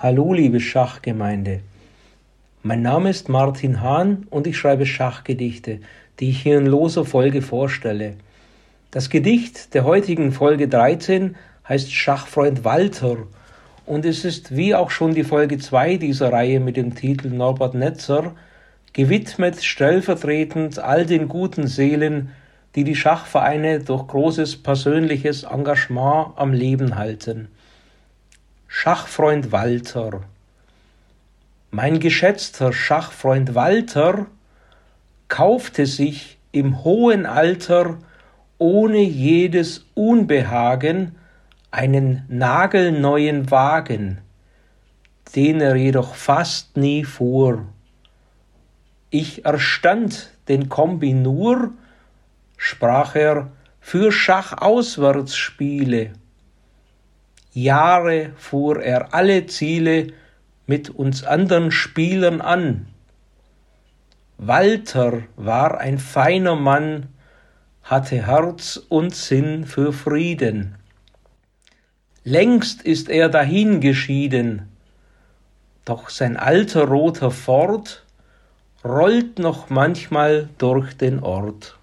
Hallo liebe Schachgemeinde. Mein Name ist Martin Hahn und ich schreibe Schachgedichte, die ich hier in loser Folge vorstelle. Das Gedicht der heutigen Folge 13 heißt Schachfreund Walter und es ist wie auch schon die Folge 2 dieser Reihe mit dem Titel Norbert Netzer gewidmet stellvertretend all den guten Seelen, die die Schachvereine durch großes persönliches Engagement am Leben halten. Schachfreund Walter. Mein geschätzter Schachfreund Walter kaufte sich im hohen Alter ohne jedes Unbehagen einen nagelneuen Wagen, den er jedoch fast nie fuhr. Ich erstand den Kombi nur, sprach er, für Schachauswärtsspiele. Jahre fuhr er alle Ziele mit uns andern Spielern an. Walter war ein feiner Mann, hatte Herz und Sinn für Frieden. Längst ist er dahingeschieden, doch sein alter roter Ford rollt noch manchmal durch den Ort.